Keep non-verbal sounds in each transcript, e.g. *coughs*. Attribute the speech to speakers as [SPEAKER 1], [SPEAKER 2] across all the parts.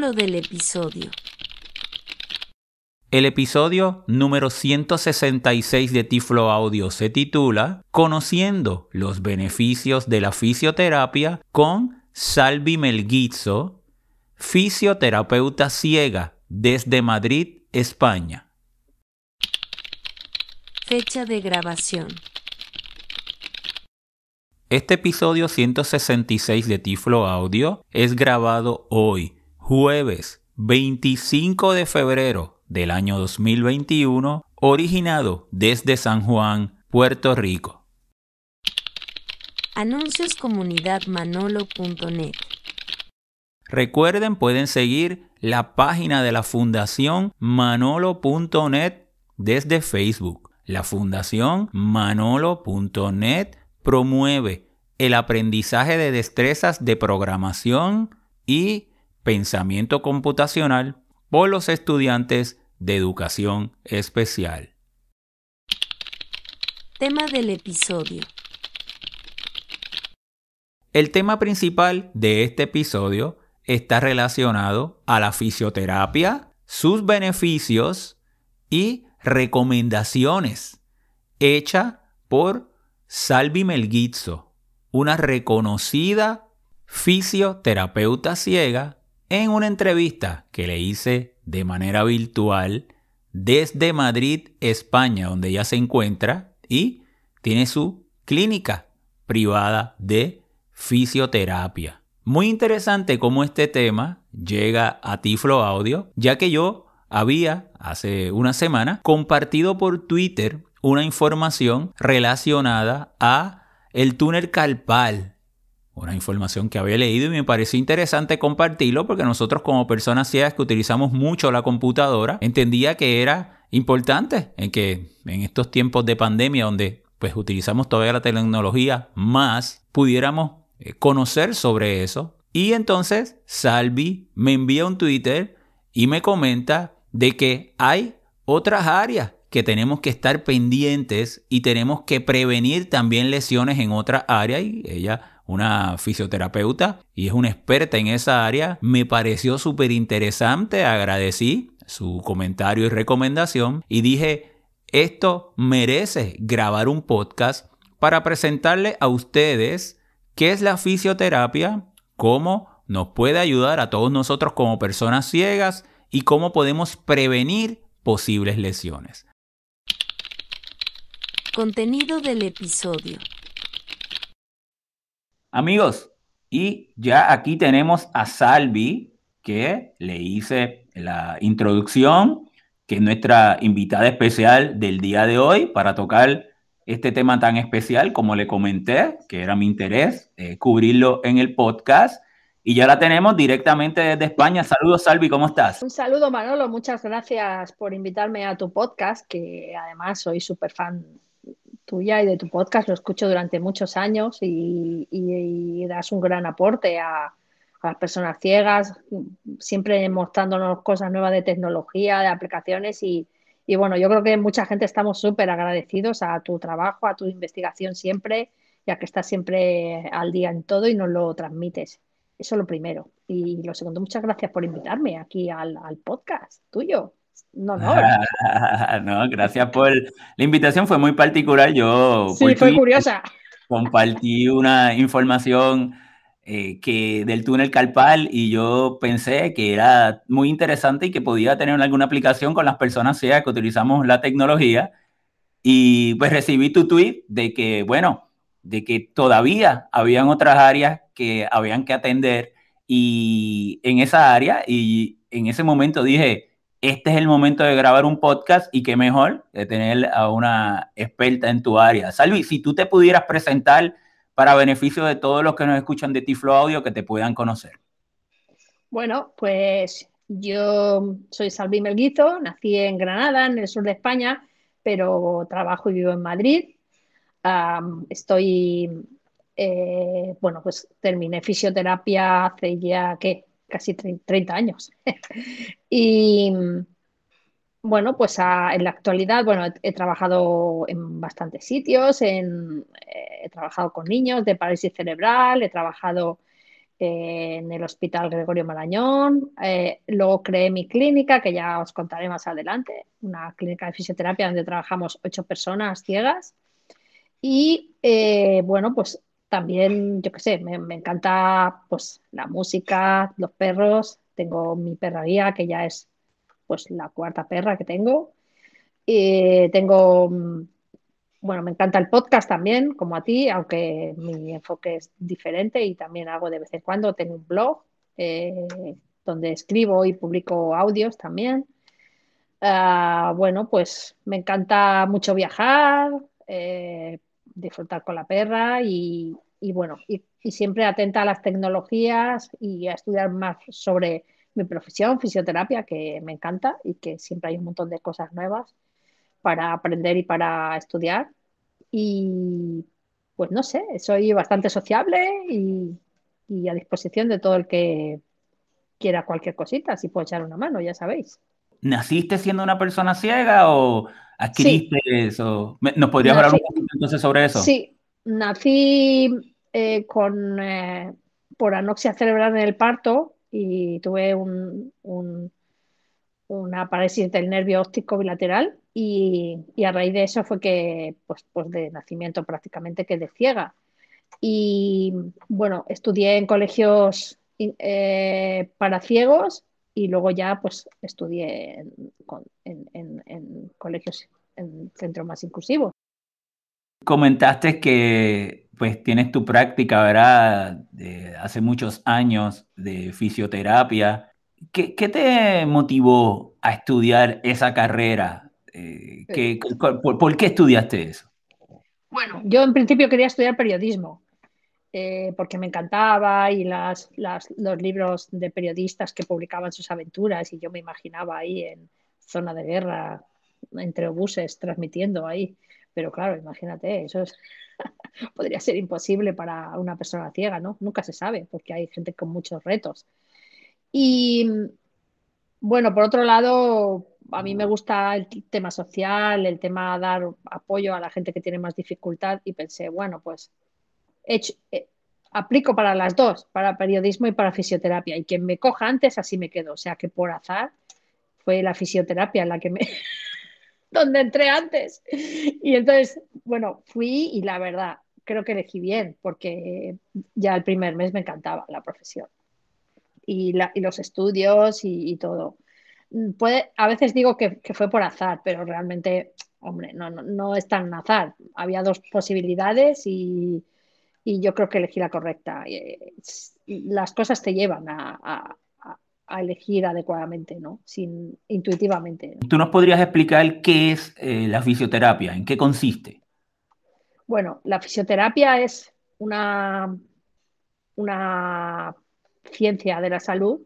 [SPEAKER 1] Título del episodio.
[SPEAKER 2] El episodio número 166 de Tiflo Audio se titula Conociendo los beneficios de la fisioterapia con Salvi Melguizzo, fisioterapeuta ciega desde Madrid, España.
[SPEAKER 1] Fecha de grabación.
[SPEAKER 2] Este episodio 166 de Tiflo Audio es grabado hoy, jueves 25 de febrero del año 2021, originado desde San Juan, Puerto Rico.
[SPEAKER 1] Anuncios
[SPEAKER 2] Recuerden, pueden seguir la página de la Fundación Manolo.net desde Facebook. La Fundación Manolo.net promueve el aprendizaje de destrezas de programación y pensamiento computacional por los estudiantes de educación especial.
[SPEAKER 1] Tema del episodio.
[SPEAKER 2] El tema principal de este episodio está relacionado a la fisioterapia, sus beneficios y recomendaciones hecha por Salvi Melguizzo, una reconocida fisioterapeuta ciega en una entrevista que le hice de manera virtual desde Madrid, España, donde ella se encuentra y tiene su clínica privada de fisioterapia. Muy interesante cómo este tema llega a Tiflo Audio, ya que yo había hace una semana compartido por Twitter una información relacionada a el túnel carpal una información que había leído y me pareció interesante compartirlo porque nosotros como personas ciegas que utilizamos mucho la computadora, entendía que era importante en que en estos tiempos de pandemia donde pues utilizamos todavía la tecnología más, pudiéramos eh, conocer sobre eso. Y entonces Salvi me envía un Twitter y me comenta de que hay otras áreas que tenemos que estar pendientes y tenemos que prevenir también lesiones en otras áreas y ella una fisioterapeuta y es una experta en esa área. Me pareció súper interesante, agradecí su comentario y recomendación y dije, esto merece grabar un podcast para presentarle a ustedes qué es la fisioterapia, cómo nos puede ayudar a todos nosotros como personas ciegas y cómo podemos prevenir posibles lesiones.
[SPEAKER 1] Contenido del episodio.
[SPEAKER 2] Amigos, y ya aquí tenemos a Salvi, que le hice la introducción, que es nuestra invitada especial del día de hoy para tocar este tema tan especial, como le comenté, que era mi interés eh, cubrirlo en el podcast. Y ya la tenemos directamente desde España. Saludos, Salvi, ¿cómo estás?
[SPEAKER 3] Un saludo, Manolo. Muchas gracias por invitarme a tu podcast, que además soy súper fan tuya y de tu podcast, lo escucho durante muchos años y, das un gran aporte a, las personas ciegas, siempre mostrándonos cosas nuevas de tecnología, de aplicaciones y, bueno, yo creo que mucha gente estamos súper agradecidos a tu trabajo, a tu investigación siempre, ya que estás siempre al día en todo y nos lo transmites. Eso es lo primero. Y lo segundo, muchas gracias por invitarme aquí al podcast tuyo. No, no. *laughs*
[SPEAKER 2] no, gracias por la invitación, fue muy particular. Yo
[SPEAKER 3] sí, fue curiosa.
[SPEAKER 2] Compartí una información eh, que del túnel carpal y yo pensé que era muy interesante y que podía tener alguna aplicación con las personas ciegas que utilizamos la tecnología. Y pues recibí tu tweet de que, bueno, de que todavía habían otras áreas que habían que atender y en esa área y en ese momento dije, este es el momento de grabar un podcast y qué mejor de tener a una experta en tu área. Salvi, si tú te pudieras presentar para beneficio de todos los que nos escuchan de Tiflo Audio, que te puedan conocer.
[SPEAKER 3] Bueno, pues yo soy Salvi Melguizo, nací en Granada, en el sur de España, pero trabajo y vivo en Madrid. estoy, eh, bueno, pues terminé fisioterapia hace ya, ¿qué? Casi 30 años. *laughs* y bueno, pues en la actualidad, bueno, he, trabajado en bastantes sitios, eh, he trabajado con niños de parálisis cerebral, he trabajado en el Hospital Gregorio Marañón. Eh, luego creé mi clínica, que ya os contaré más adelante, una clínica de fisioterapia donde trabajamos ocho personas ciegas. Y eh, bueno, pues también, yo qué sé, me, encanta pues la música, los perros. Tengo mi perra guía, que ya es pues la cuarta perra que tengo. Eh, tengo mm, bueno, me encanta el podcast también, como a ti, aunque mi enfoque es diferente y también hago de vez en cuando, tengo un blog eh, donde escribo y publico audios también. Ah, bueno, pues me encanta mucho viajar, eh, disfrutar con la perra y, bueno, y, siempre atenta a las tecnologías y a estudiar más sobre mi profesión, fisioterapia, que me encanta y que siempre hay un montón de cosas nuevas para aprender y para estudiar. Y pues no sé, soy bastante sociable y, a disposición de todo el que quiera cualquier cosita, si puedo echar una mano, ya sabéis.
[SPEAKER 2] ¿Naciste siendo una persona ciega o adquiriste eso? ¿Nos podrías hablar un poquito entonces sobre eso?
[SPEAKER 3] Sí, nací eh, con, eh, por anoxia cerebral en el parto y tuve un, una parálisis del nervio óptico bilateral y, a raíz de eso fue que, pues, pues de nacimiento prácticamente que de ciega. Y bueno, estudié en colegios eh, para ciegos y luego ya pues estudié en, colegios en centros más inclusivos.
[SPEAKER 2] Comentaste que pues tienes tu práctica, ¿verdad? De hace muchos años de fisioterapia. ¿Qué, te motivó a estudiar esa carrera? Eh, por, qué estudiaste eso?
[SPEAKER 3] Bueno, yo en principio quería estudiar periodismo, eh, porque me encantaba y las, los libros de periodistas que publicaban sus aventuras y yo me imaginaba ahí en zona de guerra, entre obuses, transmitiendo ahí. Pero claro, imagínate, eso *laughs* podría ser imposible para una persona ciega, ¿no? Nunca se sabe, porque hay gente con muchos retos. Y bueno, por otro lado, a mí me gusta el tema social, el tema dar apoyo a la gente que tiene más dificultad y pensé, bueno, pues eh, aplico para las dos, para periodismo y para fisioterapia. Y quien me coja antes, así me quedo. O sea que por azar fue la fisioterapia la que me... *laughs* donde entré antes. Y entonces, bueno, fui y la verdad, creo que elegí bien, porque ya el primer mes me encantaba la profesión. Y, los estudios y todo puede, a veces digo que, fue por azar, pero realmente, hombre, no, no, es tan azar. Había dos posibilidades y, yo creo que elegí la correcta. Eh, las cosas te llevan a, elegir adecuadamente, ¿no? Sin, intuitivamente.
[SPEAKER 2] ¿Tú nos podrías explicar qué es eh, la fisioterapia? ¿En qué consiste?
[SPEAKER 3] Bueno, la fisioterapia es una, una ciencia de la salud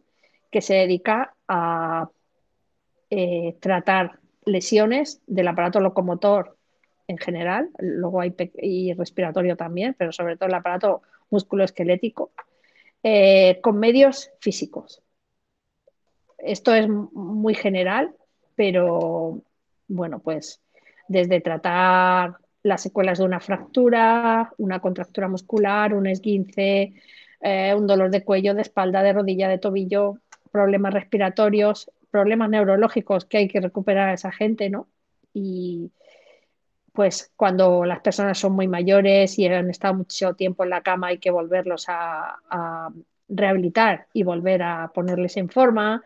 [SPEAKER 3] que se dedica a eh, tratar lesiones del aparato locomotor en general, luego hay y respiratorio también, pero sobre todo el aparato musculoesquelético, eh, con medios físicos. Esto es muy general, pero bueno, pues desde tratar las secuelas de una fractura, una contractura muscular, un esguince, eh, un dolor de cuello, de espalda, de rodilla, de tobillo, problemas respiratorios, problemas neurológicos que hay que recuperar a esa gente, ¿no? Y pues cuando las personas son muy mayores y han estado mucho tiempo en la cama hay que volverlos a, rehabilitar y volver a ponerles en forma.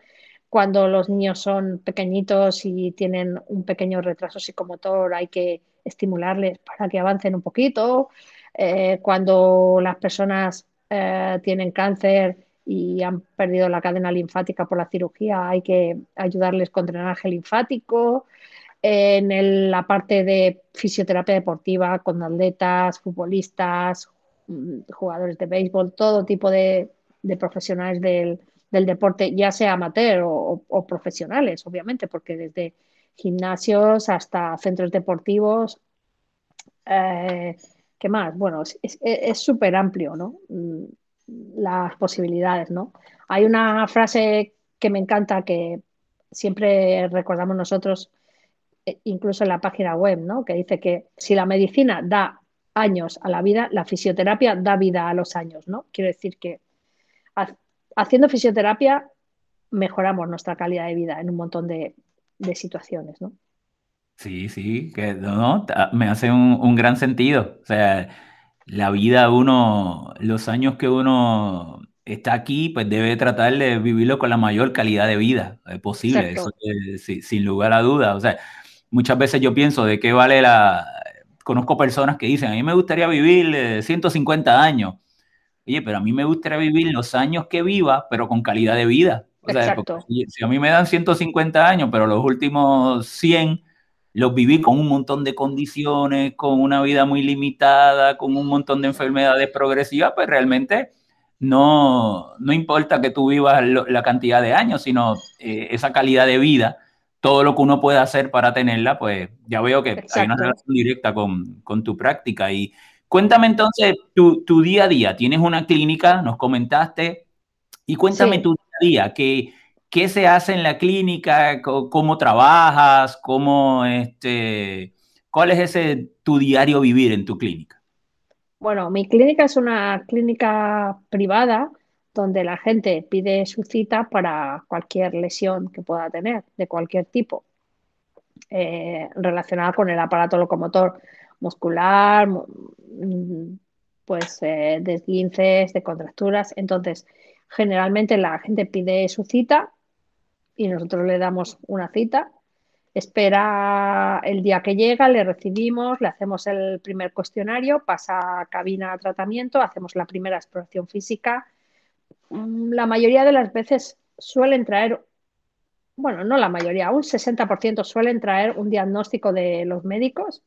[SPEAKER 3] Cuando los niños son pequeñitos y tienen un pequeño retraso psicomotor hay que estimularles para que avancen un poquito. Eh, cuando las personas eh, tienen cáncer y han perdido la cadena linfática por la cirugía, hay que ayudarles con drenaje linfático. En la parte de fisioterapia deportiva, con atletas, futbolistas, mm, jugadores de béisbol, todo tipo de, profesionales del, deporte, ya sea amateur o, profesionales, obviamente, porque desde gimnasios hasta centros deportivos, eh, ¿qué más? Bueno, es súper amplio, ¿no? Mm, las posibilidades, ¿no? Hay una frase que me encanta que siempre recordamos nosotros, incluso en la página web, ¿no? Que dice que si la medicina da años a la vida, la fisioterapia da vida a los años, ¿no? Quiero decir que haciendo fisioterapia mejoramos nuestra calidad de vida en un montón de, situaciones, ¿no?
[SPEAKER 2] Sí, sí, que no, me hace un, gran sentido. O sea, la vida uno, los años que uno está aquí, pues debe tratar de vivirlo con la mayor calidad de vida eh, posible, eso, sin lugar a dudas. O sea, muchas veces yo pienso de qué vale la... Conozco personas que dicen, a mí me gustaría vivir 150 eh, años. Oye, pero a mí me gustaría vivir los años que viva, pero con calidad de vida. O sea, si a mí me dan 150 años, pero los últimos 100 los viví con un montón de condiciones, con una vida muy limitada, con un montón de enfermedades progresivas, pues realmente no, no importa que tú vivas la cantidad de años, sino eh, esa calidad de vida, todo lo que uno puede hacer para tenerla, pues ya veo que hay una relación directa con, con tu práctica. Y Cuéntame entonces tu, día a día. Tienes una clínica, nos comentaste, y cuéntame tu día a día. ¿qué, ¿Qué se hace en la clínica? ¿Cómo, trabajas? ¿Cómo, este, ¿Cuál es ese tu diario vivir en tu clínica?
[SPEAKER 3] Bueno, mi clínica es una clínica privada donde la gente pide su cita para cualquier lesión que pueda tener, de cualquier tipo, eh, relacionada con el aparato locomotor muscular, pues eh, de contracturas. Entonces, generalmente la gente pide su cita y nosotros le damos una cita. Espera el día que llega, le recibimos, le hacemos el primer cuestionario, pasa a cabina de tratamiento, hacemos la primera exploración física. Mm, la mayoría de las veces suelen traer, bueno, no la mayoría, un 60% suelen traer un diagnóstico de los médicos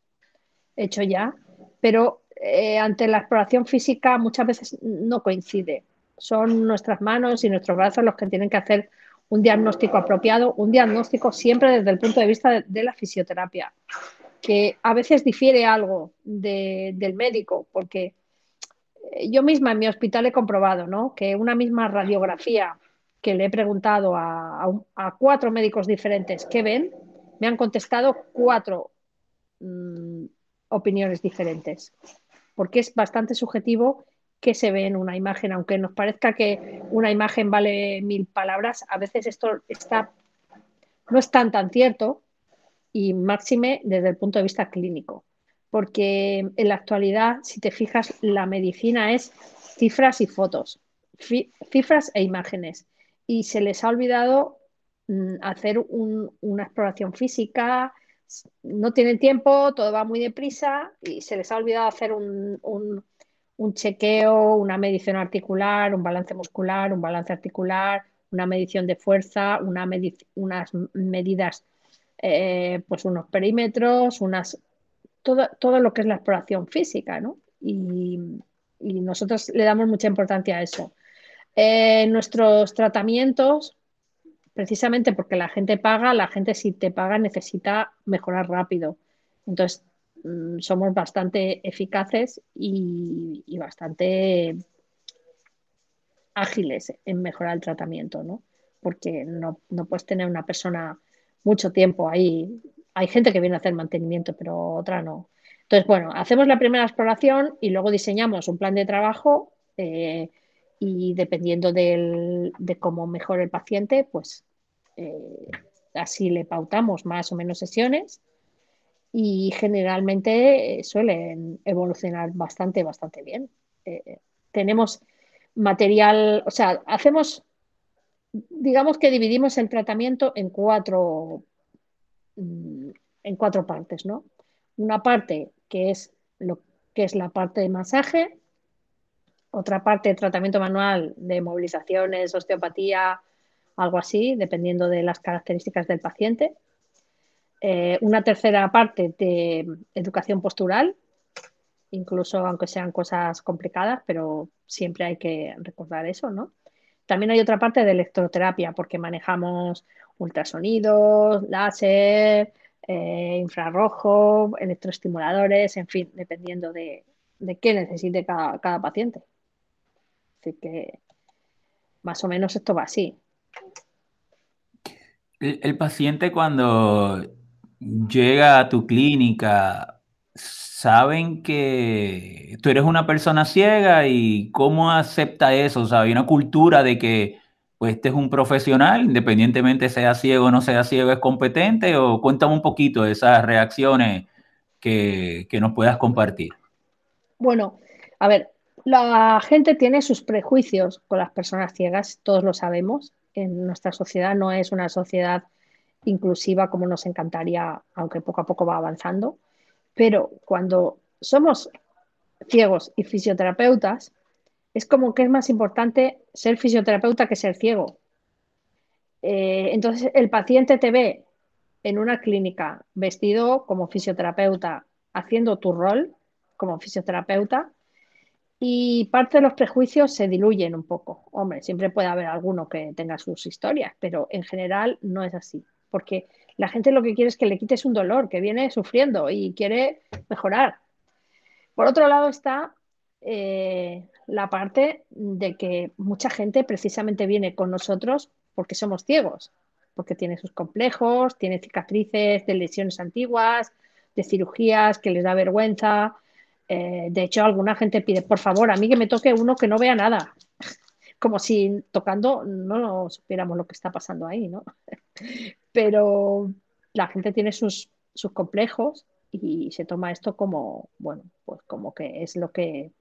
[SPEAKER 3] hecho ya, pero eh, ante la exploración física muchas veces no coincide. Son nuestras manos y nuestros brazos los que tienen que hacer un diagnóstico apropiado, un diagnóstico siempre desde el punto de vista de, la fisioterapia, que a veces difiere algo del médico, porque yo misma en mi hospital he comprobado ¿no? que una misma radiografía que le he preguntado a, cuatro médicos diferentes qué ven, me han contestado cuatro mm, opiniones diferentes, porque es bastante subjetivo que se ve en una imagen, aunque nos parezca que una imagen vale mil palabras, a veces esto está, no es tan tan cierto y máxime desde el punto de vista clínico, porque en la actualidad, si te fijas, la medicina es cifras y fotos, cifras e imágenes, y se les ha olvidado mm, hacer una exploración física, no tienen tiempo, todo va muy deprisa y se les ha olvidado hacer un, chequeo, una medición articular, un balance muscular, un balance articular, una medición de fuerza, una unas medidas, eh, pues unos perímetros, unas, todo, todo, lo que es la exploración física, ¿no? Y, nosotros le damos mucha importancia a eso. Eh, nuestros tratamientos precisamente porque la gente paga, la gente si te paga necesita mejorar rápido. Entonces, mm, somos bastante eficaces y, bastante ágiles en mejorar el tratamiento, ¿no? Porque no, puedes tener una persona mucho tiempo ahí. Hay gente que viene a hacer mantenimiento, pero otra no. Entonces, bueno, hacemos la primera exploración y luego diseñamos un plan de trabajo eh, y dependiendo de cómo mejore el paciente, pues eh, así le pautamos más o menos sesiones y generalmente eh, suelen evolucionar bastante, bastante bien. Tenemos material, o sea, hacemos, digamos que dividimos el tratamiento en cuatro, en cuatro partes, ¿no? Una parte que es lo que es la parte de masaje, otra parte de tratamiento manual de movilizaciones, osteopatía, algo así, dependiendo de las características del paciente. Eh, una tercera parte de educación postural, incluso aunque sean cosas complicadas, pero siempre hay que recordar eso, ¿no? También hay otra parte de electroterapia, porque manejamos ultrasonidos, láser, eh, infrarrojo, electroestimuladores, en fin, dependiendo de, qué necesite cada, paciente. Así que más o menos esto va así.
[SPEAKER 2] el paciente cuando llega a tu clínica, saben que tú eres una persona ciega y cómo acepta eso, o sea, hay una cultura de que pues este es un profesional, independientemente sea ciego o no sea ciego, es competente, o cuéntame un poquito de esas reacciones que, que nos puedas compartir.
[SPEAKER 3] Bueno, a ver, la gente tiene sus prejuicios con las personas ciegas, todos lo sabemos. En nuestra sociedad no es una sociedad inclusiva como nos encantaría, aunque poco a poco va avanzando. Pero cuando somos ciegos y fisioterapeutas, es como que es más importante ser fisioterapeuta que ser ciego. Eh, entonces, el paciente te ve en una clínica vestido como fisioterapeuta, haciendo tu rol como fisioterapeuta, y parte de los prejuicios se diluyen un poco. Hombre, siempre puede haber alguno que tenga sus historias, pero en general no es así, porque la gente lo que quiere es que le quites un dolor, que viene sufriendo y quiere mejorar. Por otro lado está eh, la parte de que mucha gente precisamente viene con nosotros porque somos ciegos, porque tiene sus complejos, tiene cicatrices de lesiones antiguas, de cirugías que les da vergüenza. Eh, de hecho, alguna gente pide, por favor, a mí que me toque uno que no vea nada, *laughs* como si tocando no supiéramos lo que está pasando ahí, ¿no? *laughs* pero la gente tiene sus, complejos y se toma esto como, bueno, pues como que es lo que,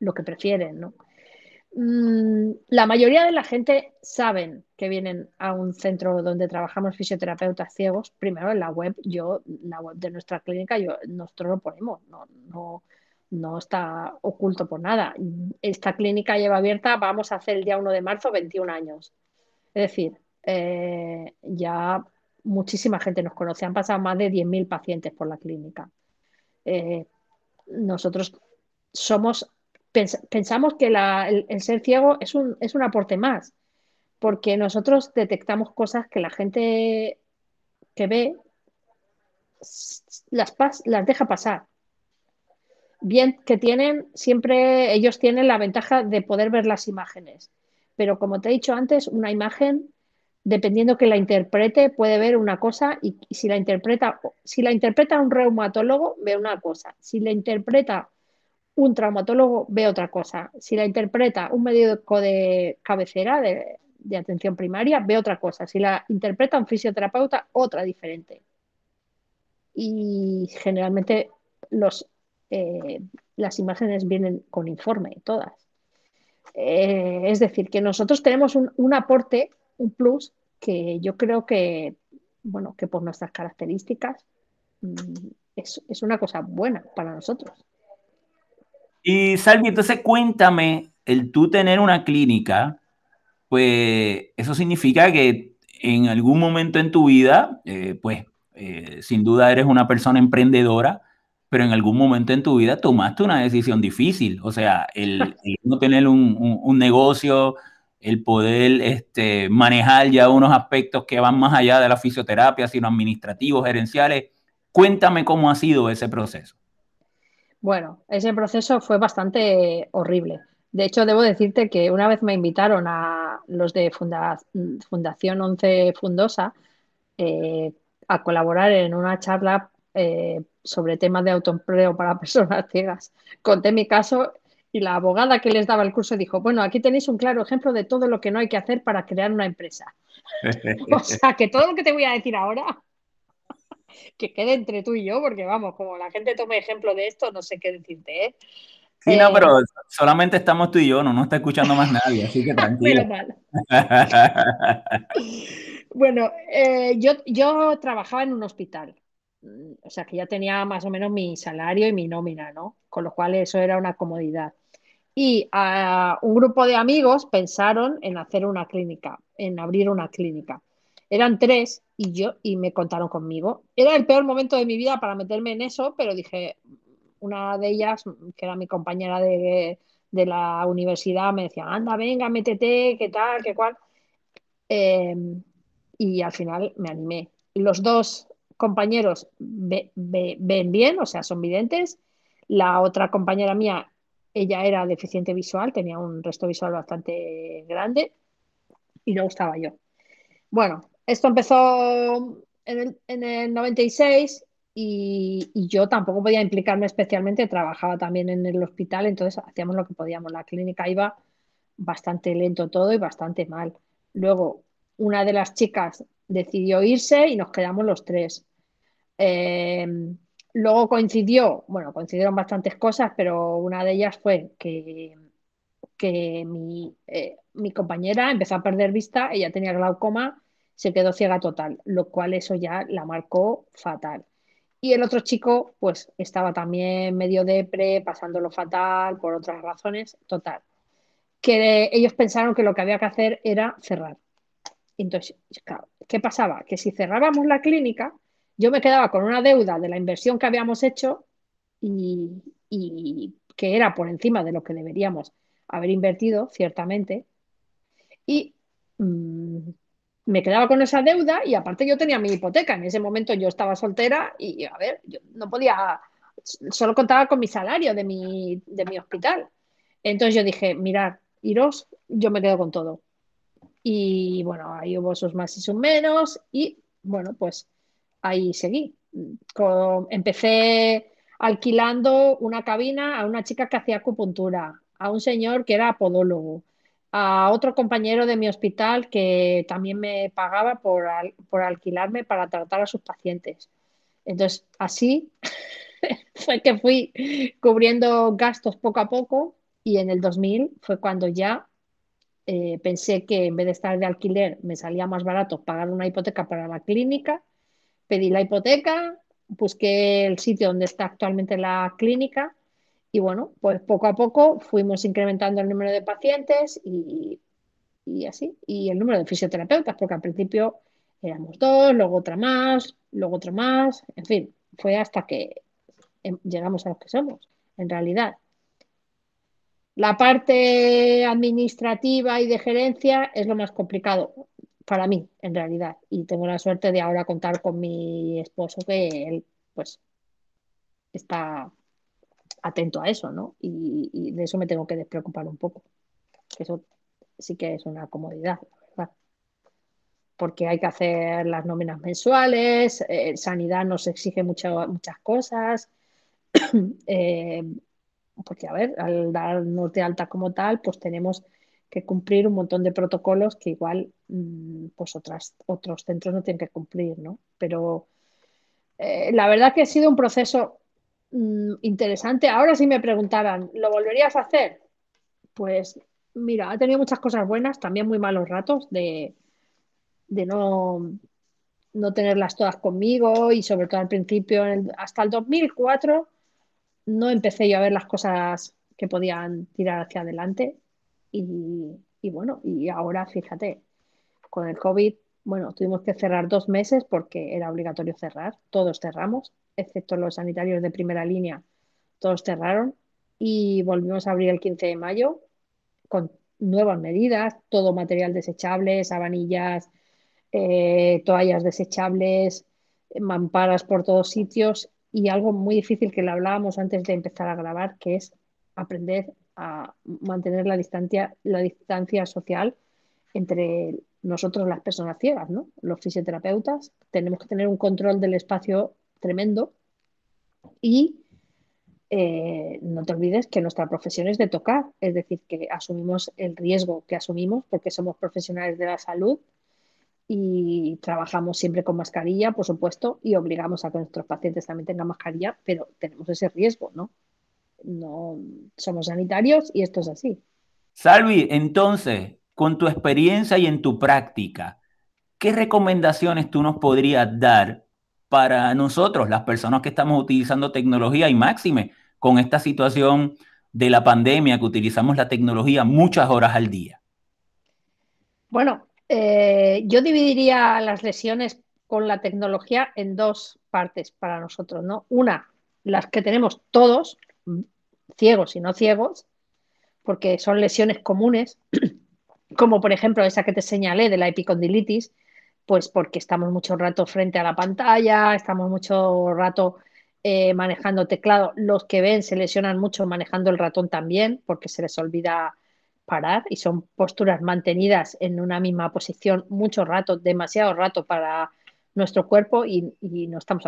[SPEAKER 3] lo que prefieren, ¿no? Mm, la mayoría de la gente saben que vienen a un centro donde trabajamos fisioterapeutas ciegos. Primero en la web, yo, la web de nuestra clínica, yo, nosotros lo ponemos, no, no, no está oculto por nada. Esta clínica lleva abierta, vamos a hacer el día 1 de marzo 21 años. Es decir, eh, ya muchísima gente nos conoce, han pasado más de 10.000 pacientes por la clínica. Eh, nosotros somos, pensamos que el, ser ciego es un, es un aporte más, porque nosotros detectamos cosas que la gente que ve las, las deja pasar. Bien que tienen, siempre ellos tienen la ventaja de poder ver las imágenes, pero como te he dicho antes, una imagen dependiendo que la interprete, puede ver una cosa y, si la interpreta, si la interpreta un reumatólogo, ve una cosa. Si la interpreta un traumatólogo, ve otra cosa. Si la interpreta un médico de cabecera, de, atención primaria, ve otra cosa. Si la interpreta un fisioterapeuta, otra diferente. Y generalmente eh, las imágenes vienen con informe, todas. Eh, es decir, que nosotros tenemos un aporte un plus que yo creo que, bueno, que por nuestras características mm, es, una cosa buena para nosotros.
[SPEAKER 2] Y Salvi, entonces cuéntame, el tú tener una clínica, pues eso significa que en algún momento en tu vida, eh, pues eh, sin duda eres una persona emprendedora, pero en algún momento en tu vida tomaste una decisión difícil. O sea, el, no tener un, un negocio, el poder este, manejar ya unos aspectos que van más allá de la fisioterapia, sino administrativos, gerenciales. Cuéntame cómo ha sido ese proceso.
[SPEAKER 3] Bueno, ese proceso fue bastante horrible. De hecho, debo decirte que una vez me invitaron a los de Fundación 11 Fundosa eh, a colaborar en una charla eh, sobre temas de autoempleo para *laughs* personas ciegas. Conté mi caso y la abogada que les daba el curso dijo, bueno, aquí tenéis un claro ejemplo de todo lo que no hay que hacer para crear una empresa. *laughs* o sea, que todo lo que te voy a decir ahora, que quede entre tú y yo, porque vamos, como la gente tome ejemplo de esto, no sé qué decirte, ¿eh?
[SPEAKER 2] Sí, no, pero solamente estamos tú y yo, no nos está escuchando más nadie, así que *laughs* tranquilo.
[SPEAKER 3] bueno, eh, yo, yo trabajaba en un hospital Mm, o sea que ya tenía más o menos mi salario y mi nómina, ¿no? Con lo cual eso era una comodidad. Y ah, un grupo de amigos pensaron en hacer una clínica, en abrir una clínica. Eran tres y yo y me contaron conmigo. Era el peor momento de mi vida para meterme en eso, pero dije, una de ellas, que era mi compañera de, de la universidad me decían, anda, venga, métete, qué tal, qué cual. Eh, y al final me animé. Los dos compañeros ve- ve- ven bien, o sea, son videntes. La otra compañera mía, ella era deficiente visual, tenía un resto visual bastante grande y luego estaba yo. Bueno, esto empezó en el, en el 96 y, y yo tampoco podía implicarme especialmente, trabajaba también en el hospital, entonces hacíamos lo que podíamos. La clínica iba bastante lento todo y bastante mal. Luego, una de las chicas decidió irse y nos quedamos los tres. Eh, luego coincidió, bueno, coincidieron bastantes cosas, pero una de ellas fue que, que mi, eh, mi compañera empezó a perder vista, ella tenía glaucoma, se quedó ciega total, lo cual eso ya la marcó fatal. Y el otro chico, pues estaba también medio depre, pasándolo fatal por otras razones, total. Que ellos pensaron que lo que había que hacer era cerrar. Entonces, ¿qué pasaba? Que si cerrábamos la clínica, yo me quedaba con una deuda de la inversión que habíamos hecho y, y que era por encima de lo que deberíamos haber invertido, ciertamente, y mm, me quedaba con esa deuda y aparte yo tenía mi hipoteca. En ese momento yo estaba soltera y, a ver, yo no podía, solo contaba con mi salario de mi, de mi hospital. Entonces yo dije, mirad, iros, yo me quedo con todo. Y bueno, ahí hubo sus más y sus menos y bueno, pues ahí seguí. Empecé alquilando una cabina a una chica que hacía acupuntura, a un señor que era podólogo, a otro compañero de mi hospital que también me pagaba por, por alquilarme para tratar a sus pacientes. Entonces, así *laughs* fue que fui cubriendo gastos poco a poco y en el 2000 fue cuando ya eh, pensé que en vez de estar de alquiler me salía más barato pagar una hipoteca para la clínica, pedí la hipoteca, busqué el sitio donde está actualmente la clínica y bueno, pues poco a poco fuimos incrementando el número de pacientes y, así, y el número de fisioterapeutas, porque al principio éramos dos, luego otra más, luego otro más, en fin, fue hasta que em, llegamos a los que somos, en realidad. La parte administrativa y de gerencia es lo más complicado para mí, en realidad. Y tengo la suerte de ahora contar con mi esposo, que él, pues, está atento a eso, ¿no? Y, de eso me tengo que despreocupar un poco. Eso sí que es una comodidad, la verdad. Porque hay que hacer las nóminas mensuales, eh, sanidad nos exige muchas cosas. *clears throat* Eh, porque, a ver, al darnos de alta como tal, pues tenemos que cumplir un montón de protocolos que igual mm, pues otros centros no tienen que cumplir, ¿no? Pero eh, la verdad que ha sido un proceso mm, interesante. Ahora si me preguntaran, ¿lo volverías a hacer? Pues mira, ha tenido muchas cosas buenas, también muy malos ratos de, de no, no tenerlas todas conmigo y sobre todo al principio, el- hasta el 2004 no empecé yo a ver las cosas que podían tirar hacia adelante y, y bueno, y ahora fíjate, con el COVID, bueno, tuvimos que cerrar dos meses porque era obligatorio cerrar, todos cerramos, excepto los sanitarios de primera línea, todos cerraron y volvimos a abrir el 15 de mayo con nuevas medidas, todo material desechable, sabanillas, eh, toallas desechables, mamparas por todos sitios y algo muy difícil que le hablábamos antes de empezar a grabar, que es aprender a mantener la distancia, la distancia social entre nosotros las personas ciegas, ¿no? Los fisioterapeutas tenemos que tener un control del espacio tremendo y eh, no te olvides que nuestra profesión es de tocar, es decir, que asumimos el riesgo que asumimos porque somos profesionales de la salud y trabajamos siempre con mascarilla, por supuesto, y obligamos a que nuestros pacientes también tengan mascarilla, pero tenemos ese riesgo, ¿no? No somos sanitarios y esto es así.
[SPEAKER 2] Salvi, entonces, con tu experiencia y en tu práctica, ¿qué recomendaciones tú nos podrías dar para nosotros, las personas que estamos utilizando tecnología y máxime con esta situación de la pandemia, que utilizamos la tecnología muchas horas al día?
[SPEAKER 3] Bueno, eh, yo dividiría las lesiones con la tecnología en dos partes para nosotros, ¿no? Una, las que tenemos todos, ciegos y no ciegos, porque son lesiones comunes, *clears throat* como por ejemplo esa que te señalé de la epicondilitis, pues porque estamos mucho rato frente a la pantalla, estamos mucho rato eh, manejando teclado. Los que ven se lesionan mucho manejando el ratón también, porque se les olvida parar y son posturas mantenidas en una misma posición mucho rato, demasiado rato para nuestro cuerpo y, no, estamos,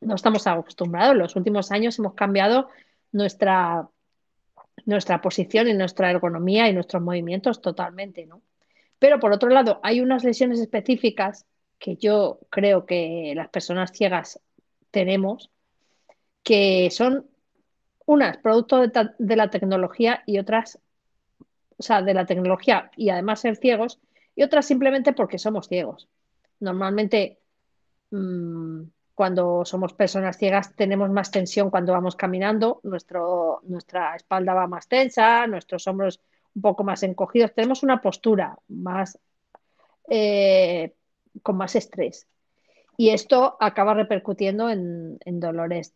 [SPEAKER 3] no estamos acostumbrados. Los últimos años hemos cambiado nuestra, nuestra posición y nuestra ergonomía y nuestros movimientos totalmente, ¿no? Pero por otro lado, hay unas lesiones específicas que yo creo que las personas ciegas tenemos, que son unas producto de, la tecnología y otras, o sea, de la tecnología y además ser ciegos, y otras simplemente porque somos ciegos. Normalmente, mmm, cuando somos personas ciegas tenemos más tensión cuando vamos caminando, nuestro, nuestra espalda va más tensa, nuestros hombros un poco más encogidos, tenemos una postura más eh, con más estrés. Y esto acaba repercutiendo en, dolores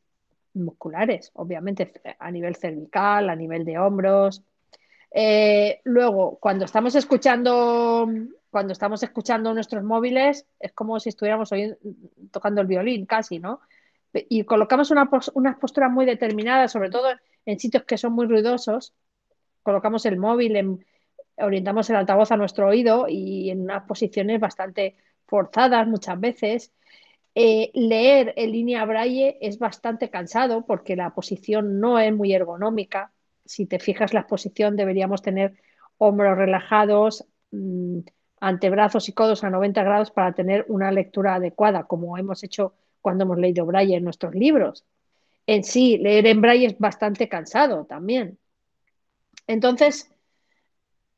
[SPEAKER 3] musculares, obviamente a nivel cervical, a nivel de hombros. Eh, luego, cuando estamos escuchando cuando estamos escuchando nuestros móviles es como si estuviéramos tocando el violín casi, ¿no? Y colocamos una, unas posturas muy determinadas, sobre todo en sitios que son muy ruidosos. Colocamos el móvil, orientamos el altavoz a nuestro oído y en unas posiciones bastante forzadas muchas veces. Eh, leer en línea braille es bastante cansado porque la posición no es muy ergonómica. Si te fijas la posición, deberíamos tener hombros relajados, mmm, antebrazos y codos a 90 grados para tener una lectura adecuada, como hemos hecho cuando hemos leído braille en nuestros libros. En sí, leer en braille es bastante cansado también. Entonces,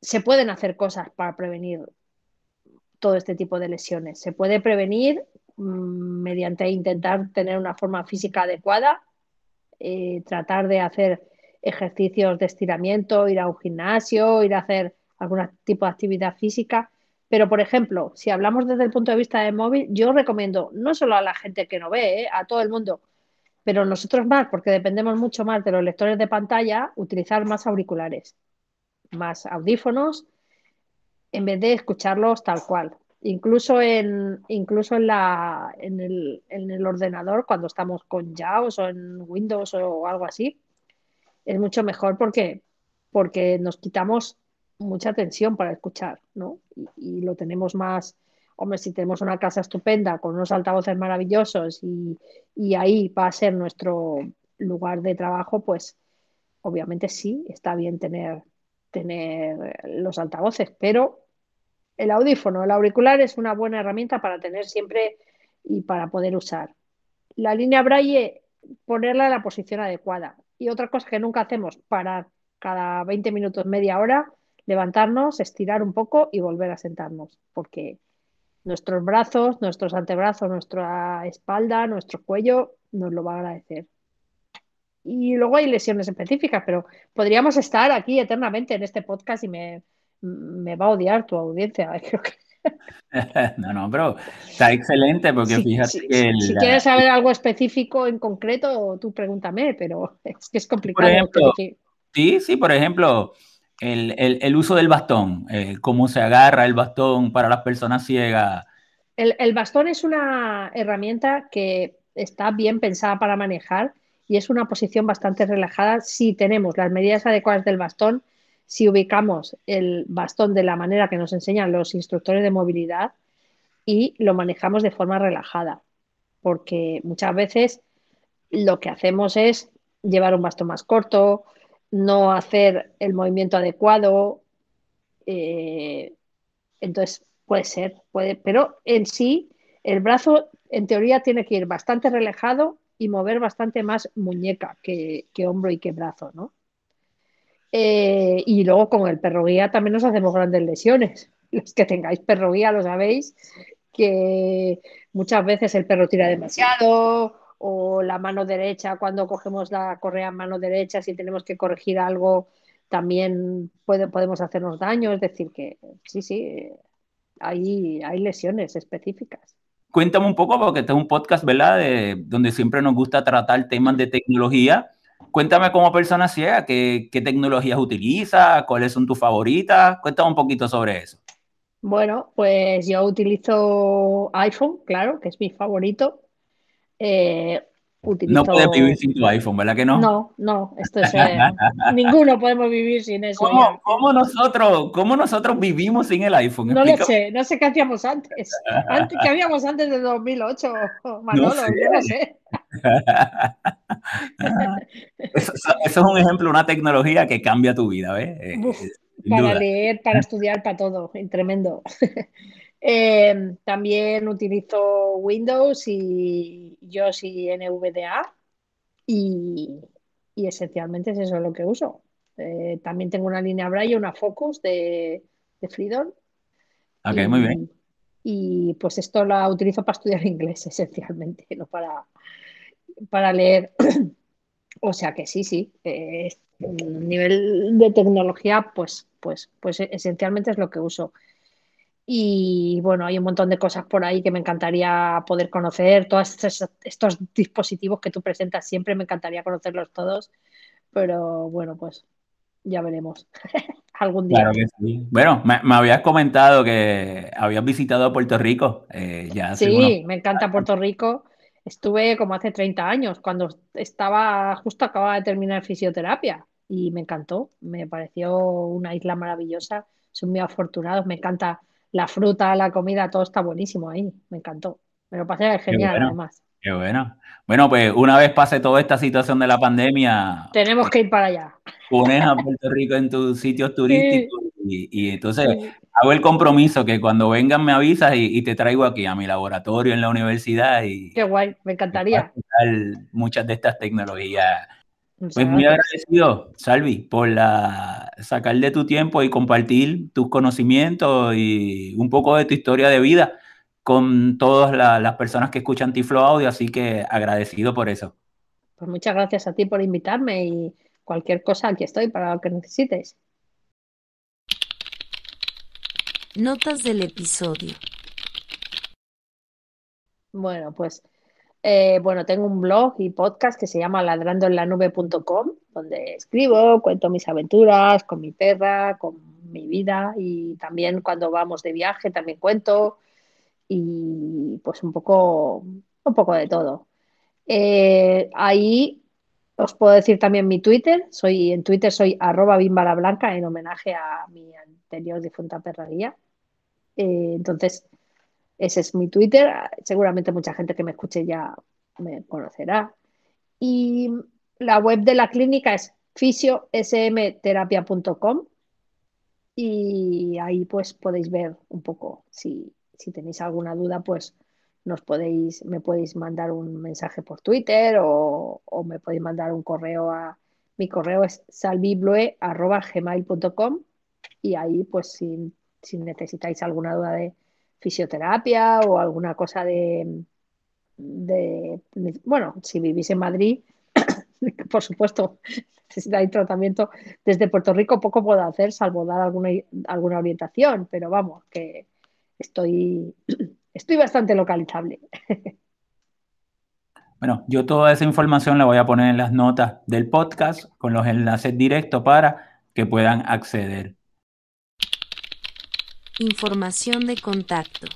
[SPEAKER 3] se pueden hacer cosas para prevenir todo este tipo de lesiones. Se puede prevenir mm, mediante intentar tener una forma física adecuada, eh, tratar de hacer ejercicios de estiramiento, ir a un gimnasio, ir a hacer algún tipo de actividad física pero, por ejemplo, si hablamos desde el punto de vista del móvil, yo recomiendo no solo a la gente que no ve, ¿eh? a todo el mundo, pero nosotros más, porque dependemos mucho más de los lectores de pantalla, utilizar más auriculares, más audífonos, en vez de escucharlos tal cual. Incluso en, incluso en, la, en, el, en el ordenador, cuando estamos con JAWS o en Windows o algo así, es mucho mejor porque, porque nos quitamos mucha tensión para escuchar, ¿no? Y, lo tenemos más, hombre, si tenemos una casa estupenda con unos altavoces maravillosos y, ahí va a ser nuestro lugar de trabajo, pues obviamente sí, está bien tener, tener los altavoces, pero el audífono, el auricular es una buena herramienta para tener siempre y para poder usar. La línea Braille, ponerla en la posición adecuada. Y otra cosa que nunca hacemos, parar cada 20 minutos, media hora, levantarnos, estirar un poco y volver a sentarnos, porque nuestros brazos, nuestros antebrazos, nuestra espalda, nuestro cuello nos lo va a agradecer. Y luego hay lesiones específicas, pero podríamos estar aquí eternamente en este podcast y me, va a odiar tu audiencia. *laughs* *laughs*
[SPEAKER 2] no, no, pero está excelente porque fíjate que...
[SPEAKER 3] Si quieres saber algo específico en concreto, tú pregúntame, pero *laughs* es que es complicado.
[SPEAKER 2] sí, sí, por ejemplo, el, uso del bastón, eh, cómo se agarra el bastón para las personas ciegas.
[SPEAKER 3] El, bastón es una herramienta que está bien pensada para manejar y es una posición bastante relajada si tenemos las medidas adecuadas del bastón, si ubicamos el bastón de la manera que nos enseñan los instructores de movilidad y lo manejamos de forma relajada, porque muchas veces lo que hacemos es llevar un bastón más corto, no hacer el movimiento adecuado. Eh, entonces, puede ser, puede, pero en sí, el brazo en teoría tiene que ir bastante relajado y mover bastante más muñeca que, hombro y que brazo, ¿no? Eh, y luego con el perro guía también nos hacemos grandes lesiones. *laughs* Los que tengáis perro guía lo sabéis, que muchas veces el perro tira demasiado o la mano derecha, cuando cogemos la correa en mano derecha, si tenemos que corregir algo, también puede, podemos hacernos daño. Es decir, que sí, sí, hay, hay lesiones específicas.
[SPEAKER 2] Cuéntame un poco, porque este es un podcast, ¿verdad? De, donde siempre nos gusta tratar temas de tecnología. cuéntame como persona ciega, ¿qué, qué tecnologías utilizas? ¿Cuáles son tus favoritas? Cuéntame un poquito sobre eso.
[SPEAKER 3] Bueno, pues yo utilizo iPhone, claro, que es mi favorito. Eh,
[SPEAKER 2] no puedes vivir sin tu iPhone, ¿verdad que no?
[SPEAKER 3] No, no, esto es. Eh, *laughs* ninguno podemos vivir sin eso.
[SPEAKER 2] ¿Cómo, nosotros, ¿Cómo nosotros vivimos sin el iPhone?
[SPEAKER 3] No lo sé, no sé qué hacíamos antes. ¿Qué hacíamos antes de 2008, *laughs* Manolo? No sé. *laughs* no sé.
[SPEAKER 2] eso, es un ejemplo, una tecnología que cambia tu vida, ¿ves? Eh,
[SPEAKER 3] para leer, para estudiar, para todo, tremendo. Eh, también utilizo Windows y yo sí NVDA y, y, esencialmente es eso lo que uso. Eh, también tengo una línea Braille, una Focus de, de Freedom.
[SPEAKER 2] Ok, muy bien.
[SPEAKER 3] Y pues esto la utilizo para estudiar *laughs* inglés esencialmente, no para, para leer. *clears throat* o sea que sí, sí. Eh, nivel de tecnología, pues, pues, pues esencialmente es lo que uso. Y bueno, hay un montón de cosas por ahí que me encantaría poder conocer. Todos estos, dispositivos que tú presentas siempre me encantaría conocerlos todos. Pero bueno, pues ya veremos. *laughs* Algún día.
[SPEAKER 2] Claro que sí. Bueno, me, habías comentado que habías visitado Puerto Rico. Eh, ya
[SPEAKER 3] sí, me encanta Puerto Rico. Estuve como hace 30 años, cuando estaba, justo acababa de terminar fisioterapia y me encantó. Me pareció una isla maravillosa. Son muy afortunados. Me encanta la fruta, la comida, todo está buenísimo ahí. Me encantó. Me lo pasé genial, además.
[SPEAKER 2] Qué bueno. Bueno, pues una vez pase toda esta situación de la pandemia.
[SPEAKER 3] Tenemos que ir para allá.
[SPEAKER 2] Pones a Puerto Rico en tus sitios *laughs* turísticos y, entonces hago el compromiso que cuando vengan me avisas y, te traigo aquí a mi laboratorio en la universidad. Y,
[SPEAKER 3] Qué guay, me encantaría.
[SPEAKER 2] Muchas de estas tecnologías pues muy agradecido, Salvi, por la, sacar de tu tiempo y compartir tus conocimientos y un poco de tu historia de vida con todas las personas que escuchan Tiflo Audio, así que agradecido por eso.
[SPEAKER 3] Pues muchas gracias a ti por invitarme y cualquier cosa aquí estoy para lo que necesites.
[SPEAKER 1] Notas del episodio.
[SPEAKER 3] Bueno, pues eh, bueno, tengo un blog y podcast que se llama ladrandoenlanube.com, donde escribo, cuento mis aventuras con mi perra, con mi vida y también cuando vamos de viaje también cuento y pues un poco, un poco de todo. Eh, ahí os puedo decir también mi Twitter, soy en Twitter soy arroba blanca en homenaje a mi anterior difunta perrería. Eh, entonces, ese es mi Twitter. Seguramente mucha gente que me escuche ya me conocerá. Y la web de la clínica es fisiosmterapia.com y ahí pues podéis ver un poco si, tenéis alguna duda pues nos podéis, me podéis mandar un mensaje por Twitter o, me podéis mandar un correo a mi correo es salvibloe.gmail.com y ahí pues si necesitáis alguna duda de fisioterapia o alguna cosa de, bueno, si vivís en Madrid, *coughs* por supuesto, *laughs* necesitáis tratamiento. Desde Puerto Rico poco puedo hacer, salvo dar alguna, alguna orientación, pero vamos, que estoy, *coughs* estoy bastante localizable. *laughs*
[SPEAKER 2] Bueno, yo toda esa información la voy a poner en las notas del podcast con los enlaces directos para que puedan acceder.
[SPEAKER 1] Información de contacto.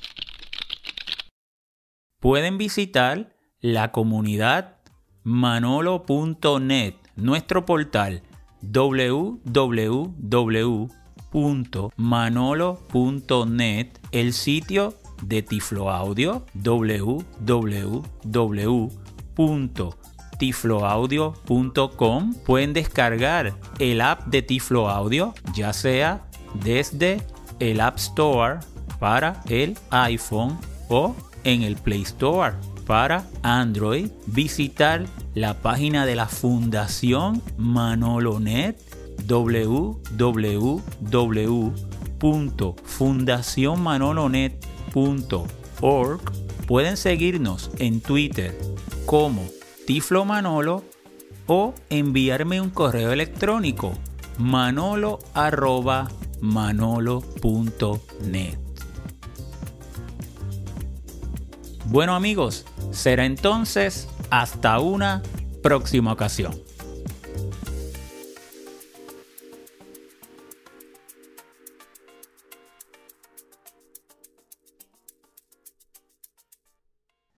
[SPEAKER 2] Pueden visitar la comunidad manolo.net, nuestro portal www.manolo.net, el sitio de Tiflo Audio www.tifloaudio.com. Pueden descargar el app de Tiflo Audio, ya sea desde el App Store para el iPhone o en el Play Store para Android, visitar la página de la Fundación Manolonet www.fundacionmanolonet.org. Pueden seguirnos en Twitter como Tiflo Manolo o enviarme un correo electrónico manolo manolo.net. Bueno amigos, será entonces hasta una próxima ocasión.